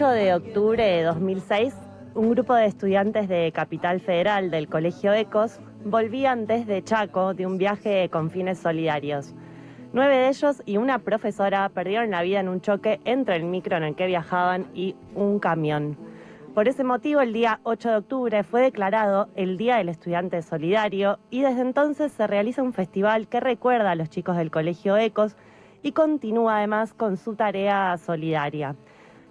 8 de octubre de 2006, un grupo de estudiantes de Capital Federal del Colegio Ecos volvían desde Chaco de un viaje con fines solidarios. Nueve de ellos y una profesora perdieron la vida en un choque entre el micro en el que viajaban y un camión. Por ese motivo, el día 8 de octubre fue declarado el Día del Estudiante Solidario y desde entonces se realiza un festival que recuerda a los chicos del Colegio Ecos y continúa además con su tarea solidaria.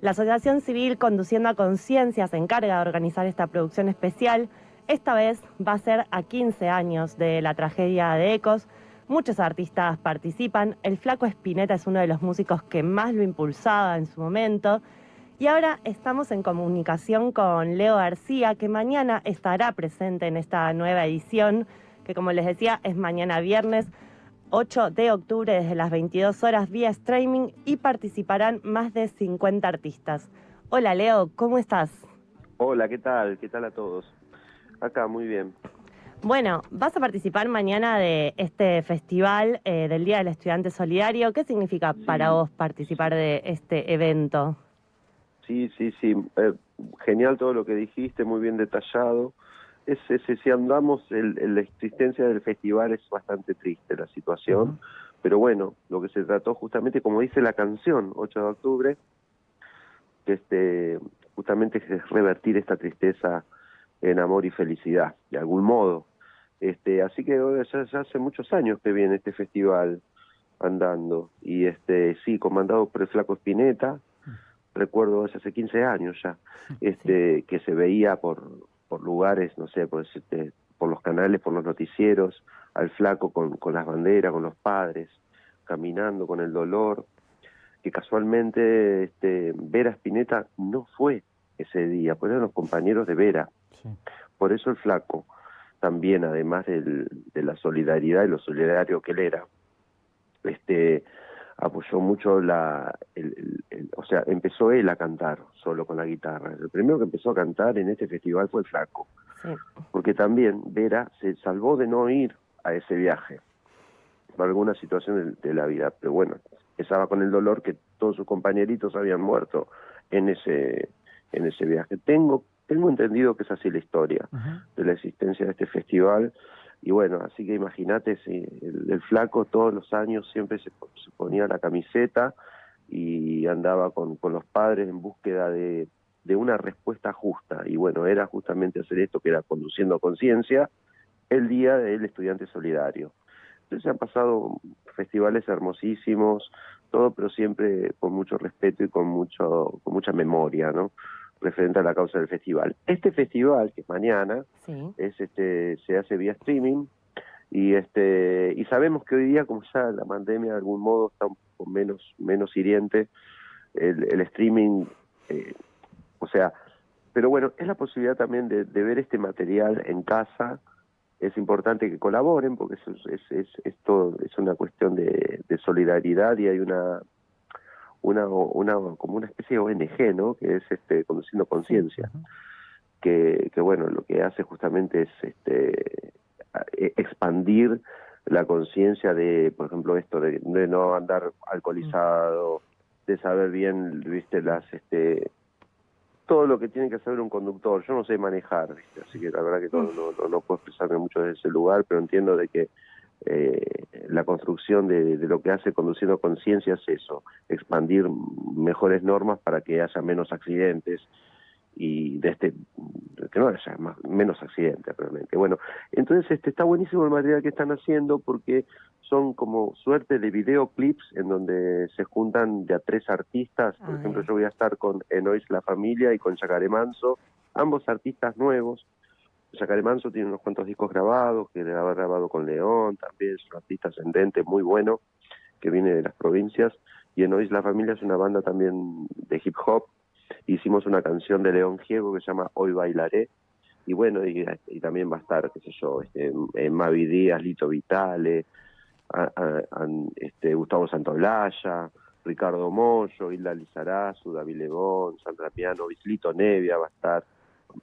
La Asociación Civil Conduciendo a Conciencia se encarga de organizar esta producción especial. Esta vez va a ser a 15 años de la tragedia de Ecos Muchos artistas participan. El Flaco Espineta es uno de los músicos que más lo impulsaba en su momento. Y ahora estamos en comunicación con Leo García, que mañana estará presente en esta nueva edición, que como les decía es mañana viernes 8 de octubre desde las 22 horas vía streaming y participarán más de 50 artistas. Hola Leo, ¿cómo estás? Hola, ¿qué tal? ¿Qué tal a todos? Acá, muy bien. Bueno, vas a participar mañana de este festival eh, del Día del Estudiante Solidario. ¿Qué significa para vos participar de este evento? Sí, sí, sí. Eh, genial todo lo que dijiste, muy bien detallado. Es, si andamos, la existencia del festival es bastante triste la situación, pero bueno, lo que se trató justamente, como dice la canción, 8 de octubre, que este, justamente es revertir esta tristeza en amor y felicidad, de algún modo. Este, así que ya, hace muchos años que viene este festival andando. Y este sí comandado por el flaco Spinetta recuerdo hace 15 años ya este que se veía por por lugares no sé por por los canales por los noticieros al flaco con, con las banderas con los padres caminando con el dolor que casualmente este Vera Spinetta no fue ese día pues eran los compañeros de Vera. Por eso el flaco también, además del, de la solidaridad y lo solidario que él era, este apoyó mucho la, el, o sea, empezó él a cantar solo con la guitarra. El primero que empezó a cantar en este festival fue el Flaco, porque también Vera se salvó de no ir a ese viaje por alguna situación de, de, la vida, pero bueno, empezaba con el dolor que todos sus compañeritos habían muerto en ese en ese viaje. Tengo tengo entendido que es así la historia de la existencia de este festival. Y bueno, así que imagínate, si el, flaco todos los años siempre se, ponía la camiseta y andaba con, con los padres en búsqueda de, de una respuesta justa. Y bueno, era justamente hacer esto, que era conduciendo conciencia, el Día del Estudiante Solidario. Entonces han pasado festivales hermosísimos, todo, pero siempre con mucho respeto y con mucho con mucha memoria, ¿no? Referente a la causa del festival. Este festival, que es mañana, es este se hace vía streaming y este y sabemos que hoy día como ya la pandemia de algún modo está un poco menos menos hiriente el, streaming eh, o sea pero bueno es la posibilidad también de, ver este material en casa es importante que colaboren porque es, es, es, todo es una cuestión de solidaridad y hay una una, una como una especie de ONG, ¿no? Que es este conduciendo conciencia, que, que bueno, lo que hace justamente es este e, expandir la conciencia de, por ejemplo, esto de, no andar alcoholizado, de saber bien, viste, las este todo lo que tiene que saber un conductor. Yo no sé manejar, ¿viste? así que la verdad que no, no, no puedo expresarme mucho desde ese lugar, pero entiendo de que eh, la construcción de, lo que hace conduciendo conciencia es eso, expandir mejores normas para que haya menos accidentes y de este que no haya más, menos accidentes realmente. Bueno, entonces este está buenísimo el material que están haciendo porque son como suerte de videoclips en donde se juntan de a tres artistas. Por ejemplo, yo voy a estar con Enois La Familia y con Chacaré Manso, ambos artistas nuevos Yacaré Manso tiene unos cuantos discos grabados, que ha grabado con León, también es un artista ascendente muy bueno, que viene de las provincias, y en Hoy la Familia es una banda también de hip hop. Hicimos una canción de León Giego que se llama Hoy Bailaré, y bueno, y, también va a estar, qué sé yo, este, Mavi Díaz, Lito Vitale, este, Gustavo Santaolalla, Ricardo Mollo, Hilda Lizarazu, David Lebón, Sandra Piano, Vislito Nevia va a estar,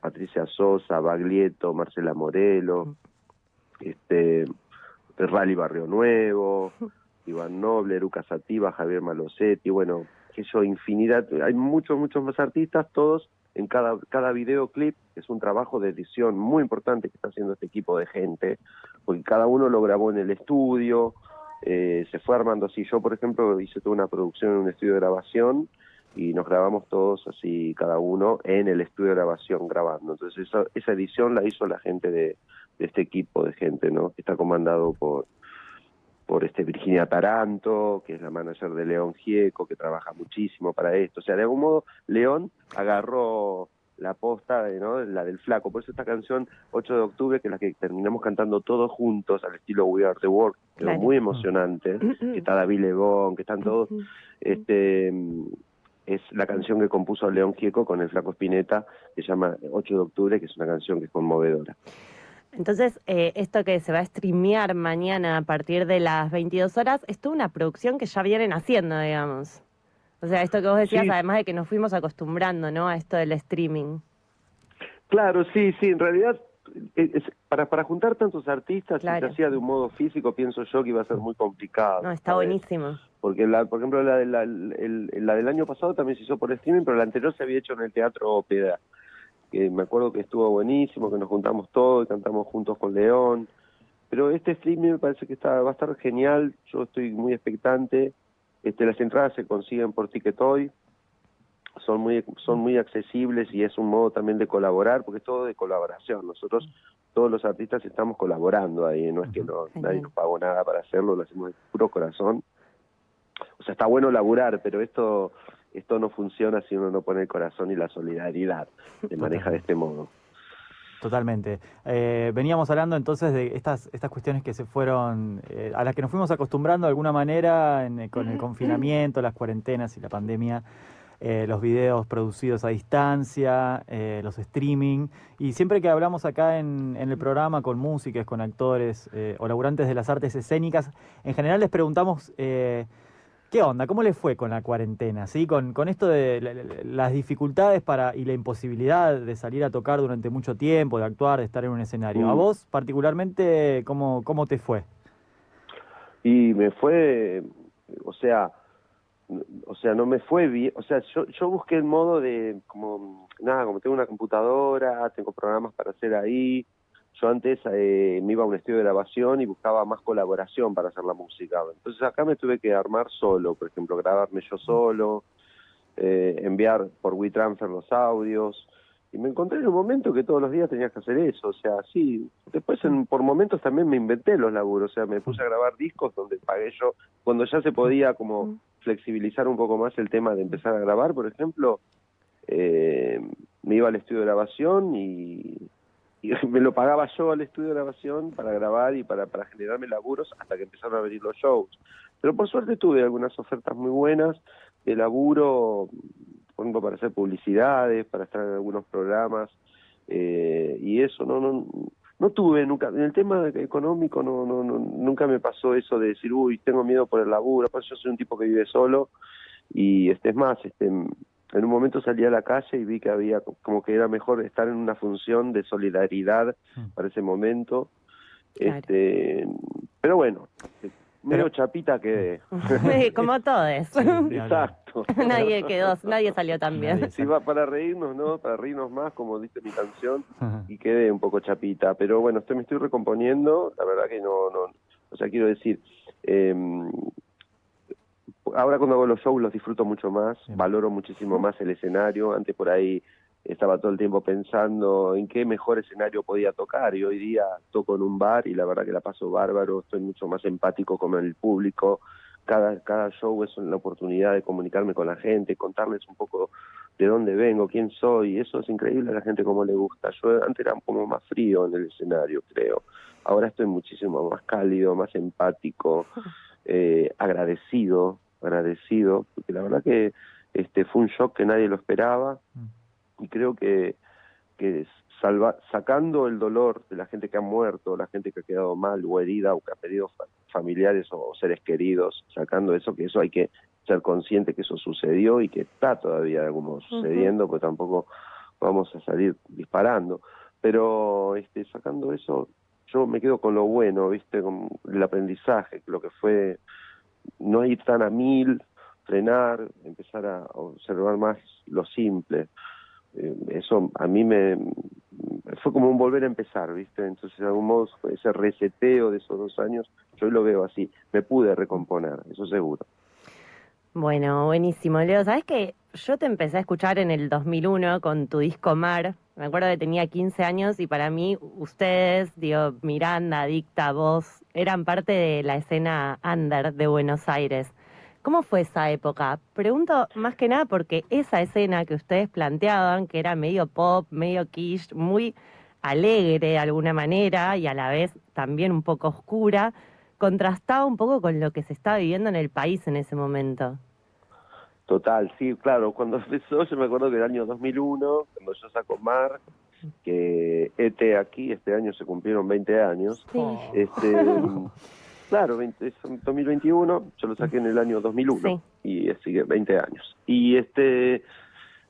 Patricia Sosa, Baglietto, Marcela Morelo, este, Rally Barrio Nuevo, Iván Noble, Eruca Sativa, Javier Malosetti, bueno, que yo, infinidad, hay muchos, muchos más artistas, todos en cada, cada videoclip, es un trabajo de edición muy importante que está haciendo este equipo de gente, porque cada uno lo grabó en el estudio, eh, se fue armando así. Yo, por ejemplo, hice toda una producción en un estudio de grabación y nos grabamos todos así, cada uno, en el estudio de grabación grabando. Entonces, esa, esa edición la hizo la gente de, de este equipo de gente, ¿no? Que está comandado por por este Virginia Taranto, que es la manager de León Gieco, que trabaja muchísimo para esto. O sea, de algún modo, León agarró la posta, ¿no? la del flaco. Por eso esta canción, 8 de octubre, que es la que terminamos cantando todos juntos al estilo We Are the World, que muy emocionante, que está David Lebón, que están todos, este es la canción que compuso León Gieco con el flaco Spinetta, que se llama 8 de octubre, que es una canción que es conmovedora. Entonces, eh, esto que se va a streamear mañana a partir de las 22 horas, es toda una producción que ya vienen haciendo, digamos. O sea, esto que vos decías, además de que nos fuimos acostumbrando, ¿no? A esto del streaming. Claro, sí, sí, en realidad, eh, para, para juntar tantos artistas, si se hacía de un modo físico, pienso yo que iba a ser muy complicado. No, está buenísimo. Porque, la, por ejemplo, la, la, la del año pasado también se hizo por streaming, pero la anterior se había hecho en el Teatro Ópera que me acuerdo que estuvo buenísimo, que nos juntamos todos y cantamos juntos con León. Pero este streaming me parece que está, va a estar genial, yo estoy muy expectante. Este, las entradas se consiguen por Ticketoy, son muy, son muy accesibles y es un modo también de colaborar, porque es todo de colaboración. Nosotros, todos los artistas, estamos colaborando ahí, no es que no, nadie nos pagó nada para hacerlo, lo hacemos de puro corazón. O sea, está bueno laburar, pero esto esto no funciona si uno no pone el corazón y la solidaridad, se maneja de este modo. Totalmente. Eh, veníamos hablando entonces de estas, estas cuestiones que se fueron, eh, a las que nos fuimos acostumbrando de alguna manera eh, con el confinamiento, las cuarentenas y la pandemia, los videos producidos a distancia, los streaming. Y siempre que hablamos acá en, en el programa con músicos, con actores o laburantes de las artes escénicas, en general les preguntamos ¿Qué onda? ¿Cómo le fue con la cuarentena? ¿Sí? Con, con esto de las dificultades para y la imposibilidad de salir a tocar durante mucho tiempo, de actuar, de estar en un escenario. ¿A mm. vos particularmente cómo, cómo te fue? Y me fue, o sea, o sea, no me fue bien, o sea, yo, yo busqué el modo de, como, nada, como tengo una computadora, tengo programas para hacer ahí, yo antes eh, me iba a un estudio de grabación y buscaba más colaboración para hacer la música. Entonces acá me tuve que armar solo, por ejemplo, grabarme yo solo, eh, enviar por WeTransfer los audios. Y me encontré en un momento que todos los días tenías que hacer eso. O sea, sí, después en, por momentos también me inventé los laburos. O sea, me puse a grabar discos donde pagué yo, cuando ya se podía como flexibilizar un poco más el tema de empezar a grabar, por ejemplo, eh, me iba al estudio de grabación y me lo pagaba yo al estudio de grabación para grabar y para, para generarme laburos hasta que empezaron a venir los shows. Pero por suerte tuve algunas ofertas muy buenas de laburo, por para hacer publicidades, para estar en algunos programas, eh, y eso no, no, no tuve nunca, en el tema económico no, no, no, nunca me pasó eso de decir, uy, tengo miedo por el laburo, pues yo soy un tipo que vive solo, y este es más, este en un momento salí a la calle y vi que había como que era mejor estar en una función de solidaridad mm. para ese momento. Este, pero bueno, medio chapita quedé. como todos. Exacto. nadie quedó, nadie salió tan bien. Sí, va para reírnos, ¿no? Para reírnos más, como dice mi canción, y quedé un poco chapita. Pero bueno, estoy, me estoy recomponiendo, la verdad que no, no, o sea, quiero decir, eh, ahora cuando hago los shows los disfruto mucho más, valoro muchísimo más el escenario. Antes por ahí estaba todo el tiempo pensando en qué mejor escenario podía tocar y hoy día toco en un bar y la verdad que la paso bárbaro, estoy mucho más empático con el público. Cada, cada show es una oportunidad de comunicarme con la gente, contarles un poco de dónde vengo, quién soy. Eso es increíble a la gente como le gusta. Yo antes era un poco más frío en el escenario, creo. Ahora estoy muchísimo más cálido, más empático, eh, agradecido agradecido, porque la verdad que este fue un shock que nadie lo esperaba mm. y creo que, que salva, sacando el dolor de la gente que ha muerto, la gente que ha quedado mal o herida o que ha perdido familiares o seres queridos, sacando eso, que eso hay que ser consciente que eso sucedió y que está todavía como sucediendo, pues tampoco vamos a salir disparando. Pero este, sacando eso, yo me quedo con lo bueno, ¿viste? Con el aprendizaje, lo que fue no ir tan a mil, frenar, empezar a observar más lo simple. Eh, eso a mí me fue como un volver a empezar, ¿viste? Entonces, de algún modo, ese reseteo de esos dos años, yo lo veo así. Me pude recomponer, eso seguro. Bueno, buenísimo. Leo, ¿sabes qué? Yo te empecé a escuchar en el 2001 con tu disco Mar. Me acuerdo que tenía 15 años y para mí ustedes, digo, Miranda, Dicta, vos, eran parte de la escena under de Buenos Aires. ¿Cómo fue esa época? Pregunto más que nada porque esa escena que ustedes planteaban, que era medio pop, medio quiche, muy alegre de alguna manera y a la vez también un poco oscura, contrastaba un poco con lo que se estaba viviendo en el país en ese momento. Total, sí, claro, cuando empezó, yo me acuerdo que el año 2001, cuando yo saco Mar, que ET aquí, este año se cumplieron 20 años, este, claro, 20, 2021, yo lo saqué en el año 2001, y sigue 20 años. Y este,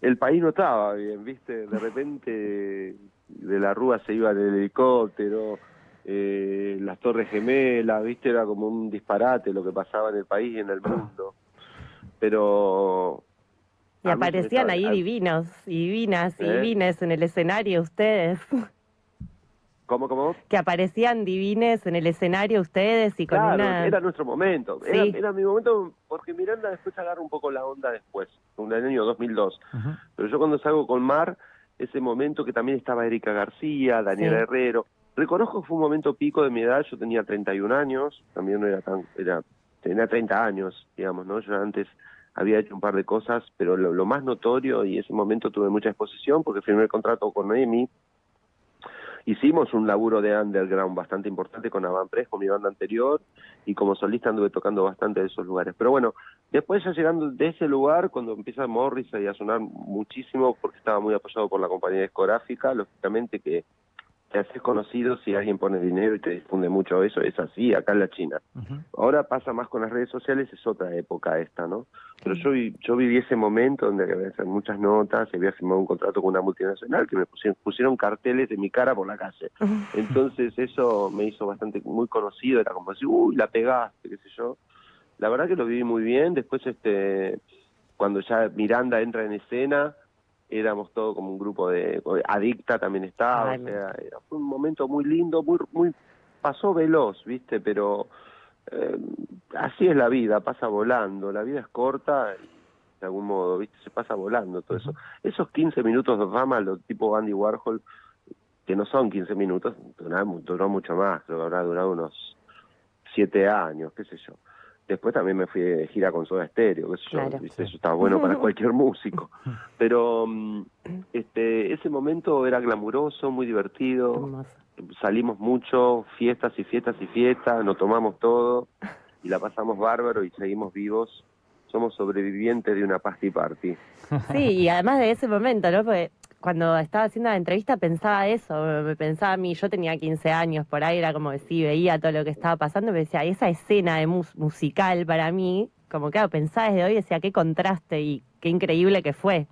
el país no estaba bien, viste, de repente de la Rúa se iba el helicóptero, eh, las Torres Gemelas, viste, era como un disparate lo que pasaba en el país y en el mundo pero... Y aparecían ahí divinos y divinas y ¿Eh? divines en el escenario ustedes. ¿Cómo, cómo? Que aparecían divines en el escenario ustedes y con claro, una... era nuestro momento. Era, mi momento porque Miranda después agarra un poco la onda después, en el año 2002. Pero yo cuando salgo con Mar, ese momento que también estaba Erika García, Daniela Herrero, reconozco que fue un momento pico de mi edad, yo tenía 31 años, también no era tan... era tenía 30 años, digamos, ¿no? Yo antes había hecho un par de cosas, pero lo, más notorio, y en ese momento tuve mucha exposición porque firmé el contrato con Noemi, hicimos un laburo de underground bastante importante con Avan Press, con mi banda anterior, y como solista anduve tocando bastante de esos lugares. Pero bueno, después ya llegando de ese lugar, cuando empieza Morris a sonar muchísimo, porque estaba muy apoyado por la compañía discográfica, lógicamente que te haces conocido si alguien pone dinero y te difunde mucho eso, es así acá en la China. Ahora pasa más con las redes sociales, es otra época esta, ¿no? Pero yo, yo viví ese momento donde había hacer muchas notas, había firmado un contrato con una multinacional que me pusieron, pusieron carteles de mi cara por la calle. Entonces eso me hizo bastante, muy conocido, era como decir, uy, la pegaste, qué sé yo. La verdad que lo viví muy bien, después este cuando ya Miranda entra en escena, éramos todo como un grupo de adicta también estaba o sea, era, fue un momento muy lindo muy muy pasó veloz viste pero eh, así es la vida pasa volando la vida es corta de algún modo viste se pasa volando todo eso. Esos 15 minutos de fama lo tipo Andy Warhol que no son 15 minutos duró, mucho más creo que habrá durado unos siete años qué sé yo Después también me fui de gira con Soda Stereo, eso estaba bueno para cualquier músico. Pero mm, este ese momento era glamuroso, muy divertido. Salimos mucho, fiestas y fiestas y fiestas, nos tomamos todo y la pasamos bárbaro y seguimos vivos. Somos sobrevivientes de una party party. Sí, y además de ese momento, ¿no? Porque cuando estaba haciendo la entrevista pensaba eso, me pensaba a mí, yo tenía 15 años, por ahí era como que sí, veía todo lo que estaba pasando, me decía, esa escena de musical para mí, como que pensaba desde hoy, decía, qué contraste y qué increíble que fue.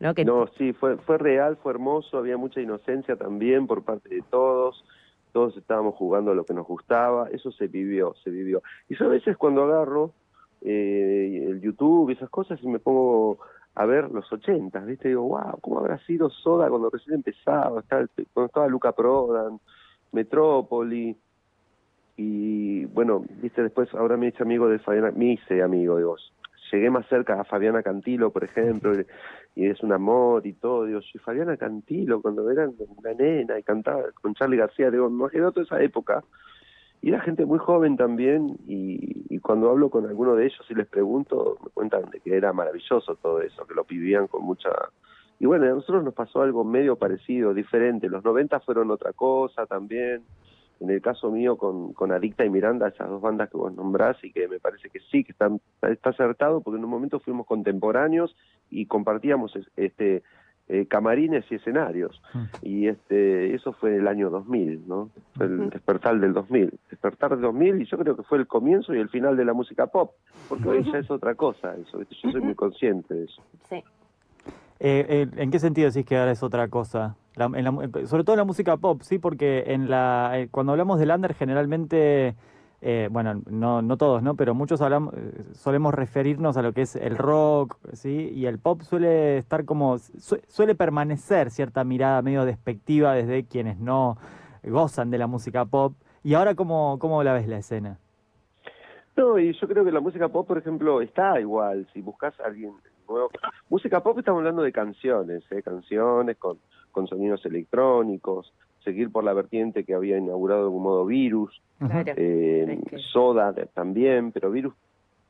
¿no? Que... no, sí, fue, fue real, fue hermoso, había mucha inocencia también por parte de todos, todos estábamos jugando a lo que nos gustaba, eso se vivió, se vivió. Y yo a veces cuando agarro eh, el YouTube y esas cosas y me pongo a ver los ochentas, ¿viste? Digo, wow, ¿cómo habrá sido Soda cuando recién empezaba? Cuando estaba Luca Prodan, Metrópoli, y bueno, viste, después ahora me hice amigo de Fabiana, me hice amigo, digo, llegué más cerca a Fabiana Cantilo, por ejemplo, y, es un amor y todo, digo, si Fabiana Cantilo cuando era una nena y cantaba con Charlie García, digo, me toda esa época, y era gente muy joven también y, cuando hablo con alguno de ellos y les pregunto me cuentan de que era maravilloso todo eso que lo vivían con mucha y bueno a nosotros nos pasó algo medio parecido diferente. Los 90 fueron otra cosa también. En el caso mío con, con Adicta y Miranda, esas dos bandas que vos nombrás y que me parece que sí, que están, está acertado porque en un momento fuimos contemporáneos y compartíamos este eh, camarines y escenarios. Mm. Y este eso fue el año 2000, ¿no? Fue el despertar del 2000. Despertar del 2000 y yo creo que fue el comienzo y el final de la música pop, porque hoy ya es otra cosa eso, yo soy muy consciente de eso. Sí. Eh, eh, ¿En qué sentido decís que ahora es otra cosa? La- en la mu- eh, sobre todo en la música pop, sí, porque en la eh, cuando hablamos del under generalmente, eh, bueno, no, no todos, ¿no? Pero muchos hablamos, eh, solemos referirnos a lo que es el rock, ¿sí? Y el pop suele estar como, su- suele permanecer cierta mirada medio despectiva desde quienes no gozan de la música pop. ¿Y ahora cómo, cómo la ves la escena? No, y yo creo que la música pop, por ejemplo, está igual. Si buscas a alguien nuevo. Música pop estamos hablando de canciones, ¿eh? canciones con, con sonidos electrónicos, seguir por la vertiente que había inaugurado de algún modo Virus, Claro. eh, Es que- Soda también, pero Virus,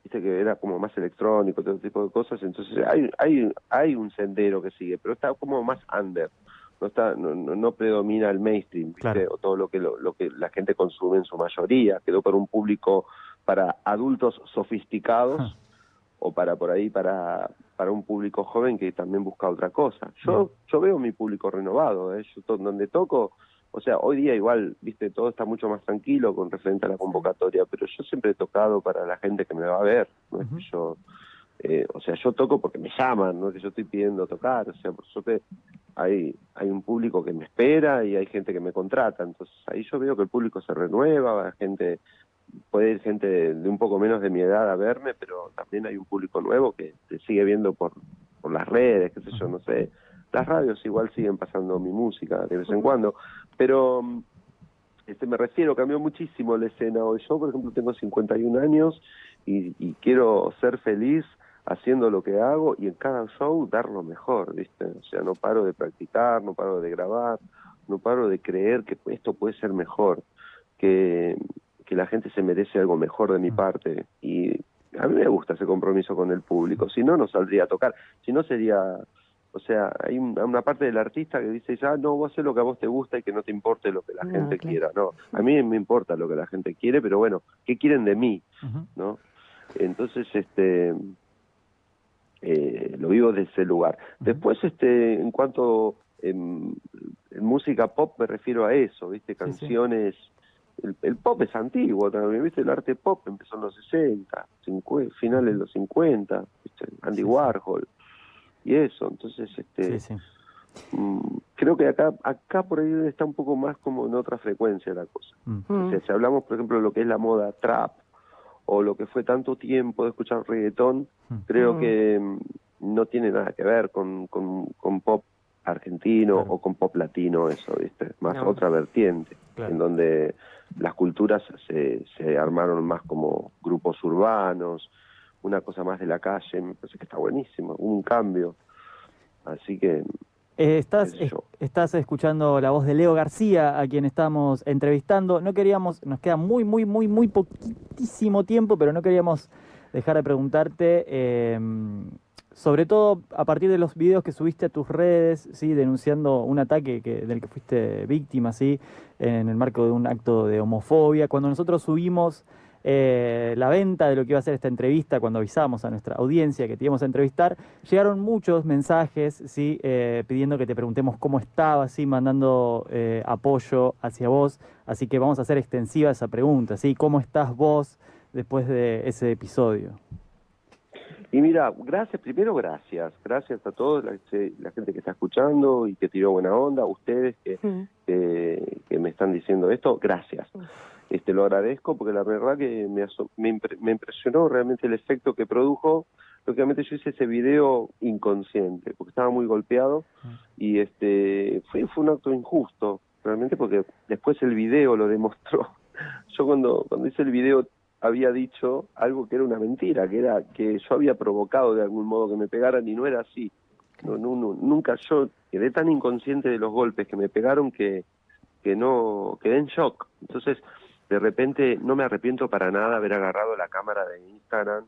viste que era como más electrónico, todo tipo de cosas. Entonces hay, hay, hay un sendero que sigue, pero está como más under. No, está, no, no, no predomina el mainstream, ¿viste? Claro. o todo lo que, lo, lo que la gente consume en su mayoría. Quedó para un público para adultos sofisticados Ah. O para por ahí para para un público joven que también busca otra cosa. Yo yo veo mi público renovado, ¿eh? yo to- donde toco, o sea, hoy día igual, viste, todo está mucho más tranquilo con referente a la convocatoria, pero yo siempre he tocado para la gente que me va a ver, no es que yo eh, o sea, yo toco porque me llaman, no es que yo estoy pidiendo tocar, o sea, por suerte hay hay un público que me espera y hay gente que me contrata, entonces ahí yo veo que el público se renueva, va gente puede ir gente de, de un poco menos de mi edad a verme, pero también hay un público nuevo que te sigue viendo por, por las redes, qué sé yo, no sé. Las radios igual siguen pasando mi música de vez en cuando, pero mm, este me refiero, cambió muchísimo la escena hoy. Yo, por ejemplo, tengo 51 años y, y quiero ser feliz haciendo lo que hago y en cada show dar lo mejor, ¿viste? O sea, no paro de practicar, no paro de grabar, no paro de creer que esto puede ser mejor, que, que la gente se merece algo mejor de mi parte y a mí me gusta ese compromiso con el público, si no, no saldría a tocar, si no sería, o sea, hay un- una parte del artista que dice ya, no, vos haces lo que a vos te gusta y que no te importe lo que la No, gente claro. quiera, no, a mí me importa lo que la gente quiere, pero bueno, ¿qué quieren de mí? ¿no? Entonces, este, eh, lo vivo de ese lugar. Después, este, en cuanto em, en música pop me refiero a eso, ¿viste? sí. Canciones, el, el pop es antiguo también, ¿viste? El arte pop empezó en los 60, 50, finales de los 50, ¿viste? Andy Sí. Warhol y eso, entonces, este, Sí, sí. mm, creo que acá, acá por ahí está un poco más como en otra frecuencia la cosa. Mm. O sea, si hablamos, por ejemplo, de lo que es la moda trap o lo que fue tanto tiempo de escuchar reggaetón, Mm. creo Mm. que mm, no tiene nada que ver con, con, con pop argentino Claro. o con pop latino, eso, ¿viste? Más No. otra vertiente, Claro. en donde las culturas se, se armaron más como grupos urbanos, una cosa más de la calle, me parece que está buenísimo, un cambio. Así que Eh, estás, es- estás escuchando la voz de Leo García, a quien estamos entrevistando. No queríamos, nos queda muy, muy, muy, muy poquitísimo tiempo, pero no queríamos dejar de preguntarte, eh, sobre todo a partir de los videos que subiste a tus redes, sí, denunciando un ataque que, del que fuiste víctima, sí, en el marco de un acto de homofobia. Cuando nosotros subimos eh, la venta de lo que iba a ser esta entrevista, cuando avisamos a nuestra audiencia que te íbamos a entrevistar, llegaron muchos mensajes, ¿sí? Eh, pidiendo que te preguntemos cómo estabas, ¿sí? mandando eh, apoyo hacia vos. Así que vamos a hacer extensiva esa pregunta, ¿sí? ¿Cómo estás vos después de ese episodio? Y mira, gracias, primero gracias, gracias a todos, la, la gente que está escuchando y que tiró buena onda, ustedes que, Mm. que, que me están diciendo esto, gracias. Este, lo agradezco porque la verdad que me, me, impre- me impresionó realmente el efecto que produjo. Lógicamente yo hice ese video inconsciente porque estaba muy golpeado y este fue, fue un acto injusto realmente porque después el video lo demostró. Yo cuando, cuando hice el video había dicho algo que era una mentira, que era que yo había provocado de algún modo que me pegaran y no era así. No, no, no, nunca yo quedé tan inconsciente de los golpes que me pegaron que, que no quedé en shock. Entonces, de repente no me arrepiento para nada haber agarrado la cámara de Instagram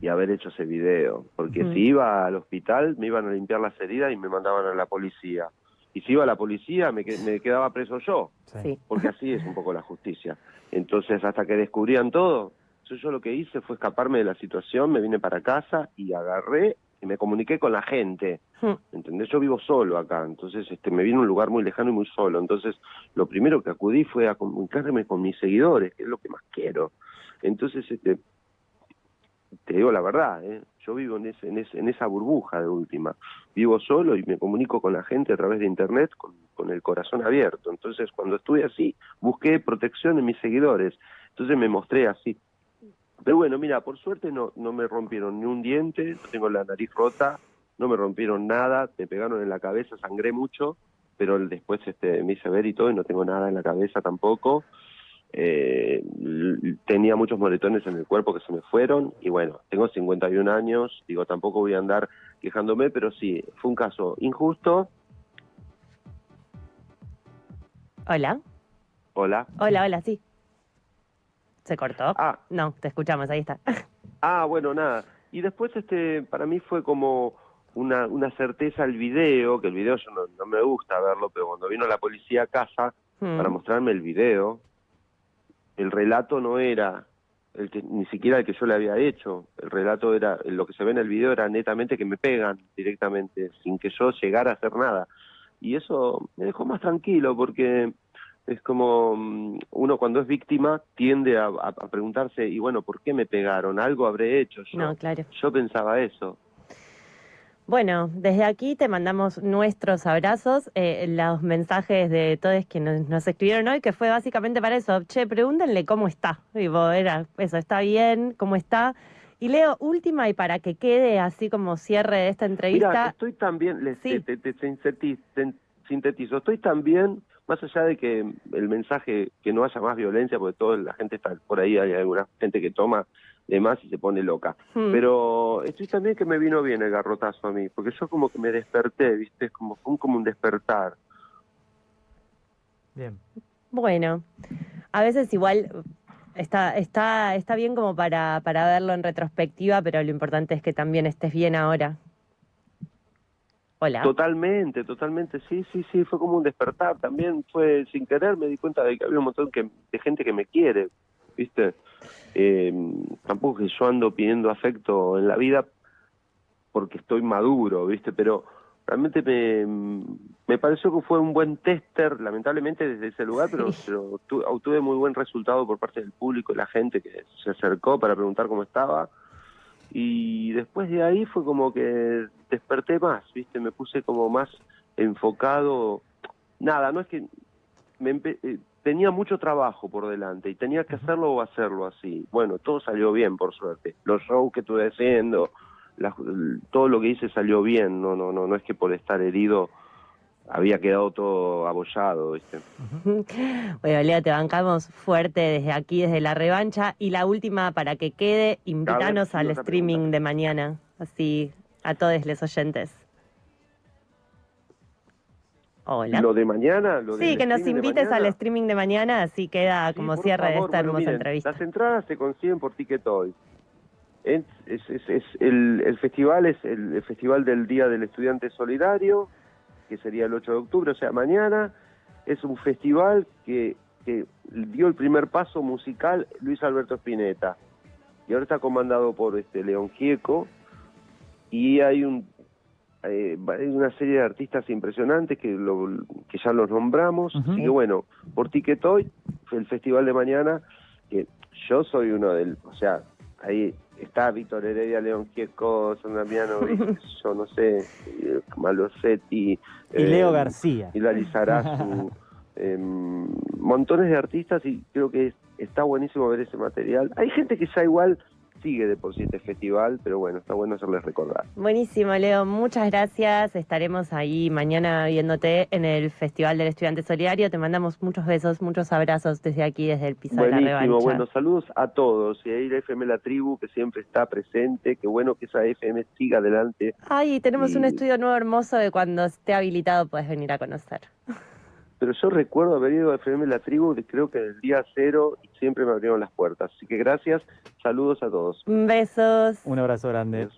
y haber hecho ese video, porque si iba al hospital me iban a limpiar las heridas y me mandaban a la policía. Y si iba la policía me, me quedaba preso yo, Sí. porque así es un poco la justicia. Entonces, hasta que descubrían todo, yo, yo lo que hice fue escaparme de la situación, me vine para casa y agarré y me comuniqué con la gente. Hmm. ¿Entendés? Yo vivo solo acá, entonces este, me vine a un lugar muy lejano y muy solo. Entonces, lo primero que acudí fue a comunicarme con mis seguidores, que es lo que más quiero. Entonces, este, te digo la verdad, ¿eh? Yo vivo en, esa burbuja de última. Vivo solo y me comunico con la gente a través de Internet con, con el corazón abierto. Entonces, cuando estuve así, busqué protección en mis seguidores. Entonces me mostré así. Pero bueno, mira, por suerte no, no me rompieron ni un diente, no tengo la nariz rota, no me rompieron nada, me pegaron en la cabeza, sangré mucho, pero después este, me hice ver y todo y no tengo nada en la cabeza tampoco. Eh, tenía muchos moretones en el cuerpo que se me fueron y bueno, tengo 51 años, digo, tampoco voy a andar quejándome, pero sí, fue un caso injusto. Hola. Hola. Hola, hola, sí. ¿Se cortó? Ah, No, te escuchamos, ahí está. Ah, bueno, nada. Y después, este, para mí fue como una, una certeza el video, que el video yo no, no me gusta verlo, pero cuando vino la policía a casa Mm. para mostrarme el video, el relato no era el que, ni siquiera el que yo le había hecho. El relato era, lo que se ve en el video era netamente que me pegan directamente, sin que yo llegara a hacer nada. Y eso me dejó más tranquilo porque es como mm, uno cuando es víctima tiende a, a- a preguntarse, y bueno, ¿por qué me pegaron? Algo habré hecho yo. No, claro. Yo pensaba eso. Bueno, desde aquí te mandamos nuestros abrazos, eh, los mensajes de todos que nos, nos escribieron hoy, que fue básicamente para eso. Che, pregúntenle cómo está. Digo, era eso, ¿está bien? ¿Cómo está? Y Leo, última y para que quede así como cierre de esta Mira, entrevista. estoy también, les, Sí. te- sintetizo, estoy también, más allá de que el mensaje, que no haya más violencia, porque toda la gente está por ahí, hay alguna gente que toma de más y se pone loca. Hmm. Pero estoy también que me vino bien el garrotazo a mí, porque yo como que me desperté, ¿viste? Es como, fue un- como un despertar. Bien. Bueno, a veces igual está, está, está bien como para, para verlo en retrospectiva, pero lo importante es que también estés bien ahora. Hola. Totalmente, totalmente, sí, sí, sí, fue como un despertar. También fue sin querer, me di cuenta de que había un montón que, de gente que me quiere, ¿viste? Eh, tampoco que yo ando pidiendo afecto en la vida porque estoy maduro, ¿viste? Pero realmente me, me pareció que fue un buen tester, lamentablemente desde ese lugar, pero, Sí. pero tu- obtuve muy buen resultado por parte del público y la gente que se acercó para preguntar cómo estaba. Y después de ahí fue como que desperté más, ¿viste? Me puse como más enfocado. Nada, no es que me eh, tenía mucho trabajo por delante y tenía que hacerlo o hacerlo así. Bueno, todo salió bien, por suerte. Los shows que estuve haciendo, la- todo lo que hice salió bien. No, no, no, no es que por estar herido había quedado todo abollado, ¿viste? Bueno, Leo, te bancamos fuerte desde aquí, desde la revancha. Y la última, para que quede, invítanos al streaming pregunta. de mañana, así a todos los oyentes. Hola. Lo de mañana, lo Sí, que nos invites al streaming de mañana, así queda Sí, como cierre de esta bueno, hermosa miren, entrevista. Las entradas se consiguen por Ticketoy. Es, es, es- es el, el festival es el, el festival del Día del Estudiante Solidario, que sería el 8 de octubre, o sea, mañana. Es un festival que, que dio el primer paso musical Luis Alberto Spinetta. Y ahora está comandado por este León Gieco. Y hay un eh, hay una serie de artistas impresionantes que, lo, que ya los nombramos. Ujú. Así que bueno, por Ticketoy, el festival de mañana, que yo soy uno del, o sea, ahí está Víctor Heredia, León Gieco, Sandra Miano, yo no sé, Malosetti. Y eh, Leo García. Y Lali Sarazu, em, montones de artistas y creo que es- está buenísimo ver ese material. Hay gente que ya igual sigue de por sí este festival, pero bueno, está bueno hacerles recordar. Buenísimo, Leo. Muchas gracias. Estaremos ahí mañana viéndote en el Festival del Estudiante Solidario. Te mandamos muchos besos, muchos abrazos desde aquí, desde el piso de la Buenísimo, revancha. bueno, saludos a todos y ahí la FM La Tribu que siempre está presente, qué bueno que esa FM siga adelante. Ay, tenemos un estudio nuevo hermoso que cuando esté habilitado puedes venir a conocer. Pero yo recuerdo haber ido a FM La Tribu, de- creo que el día cero, y siempre me abrieron las puertas. Así que gracias, saludos a todos. Besos. Un abrazo grande.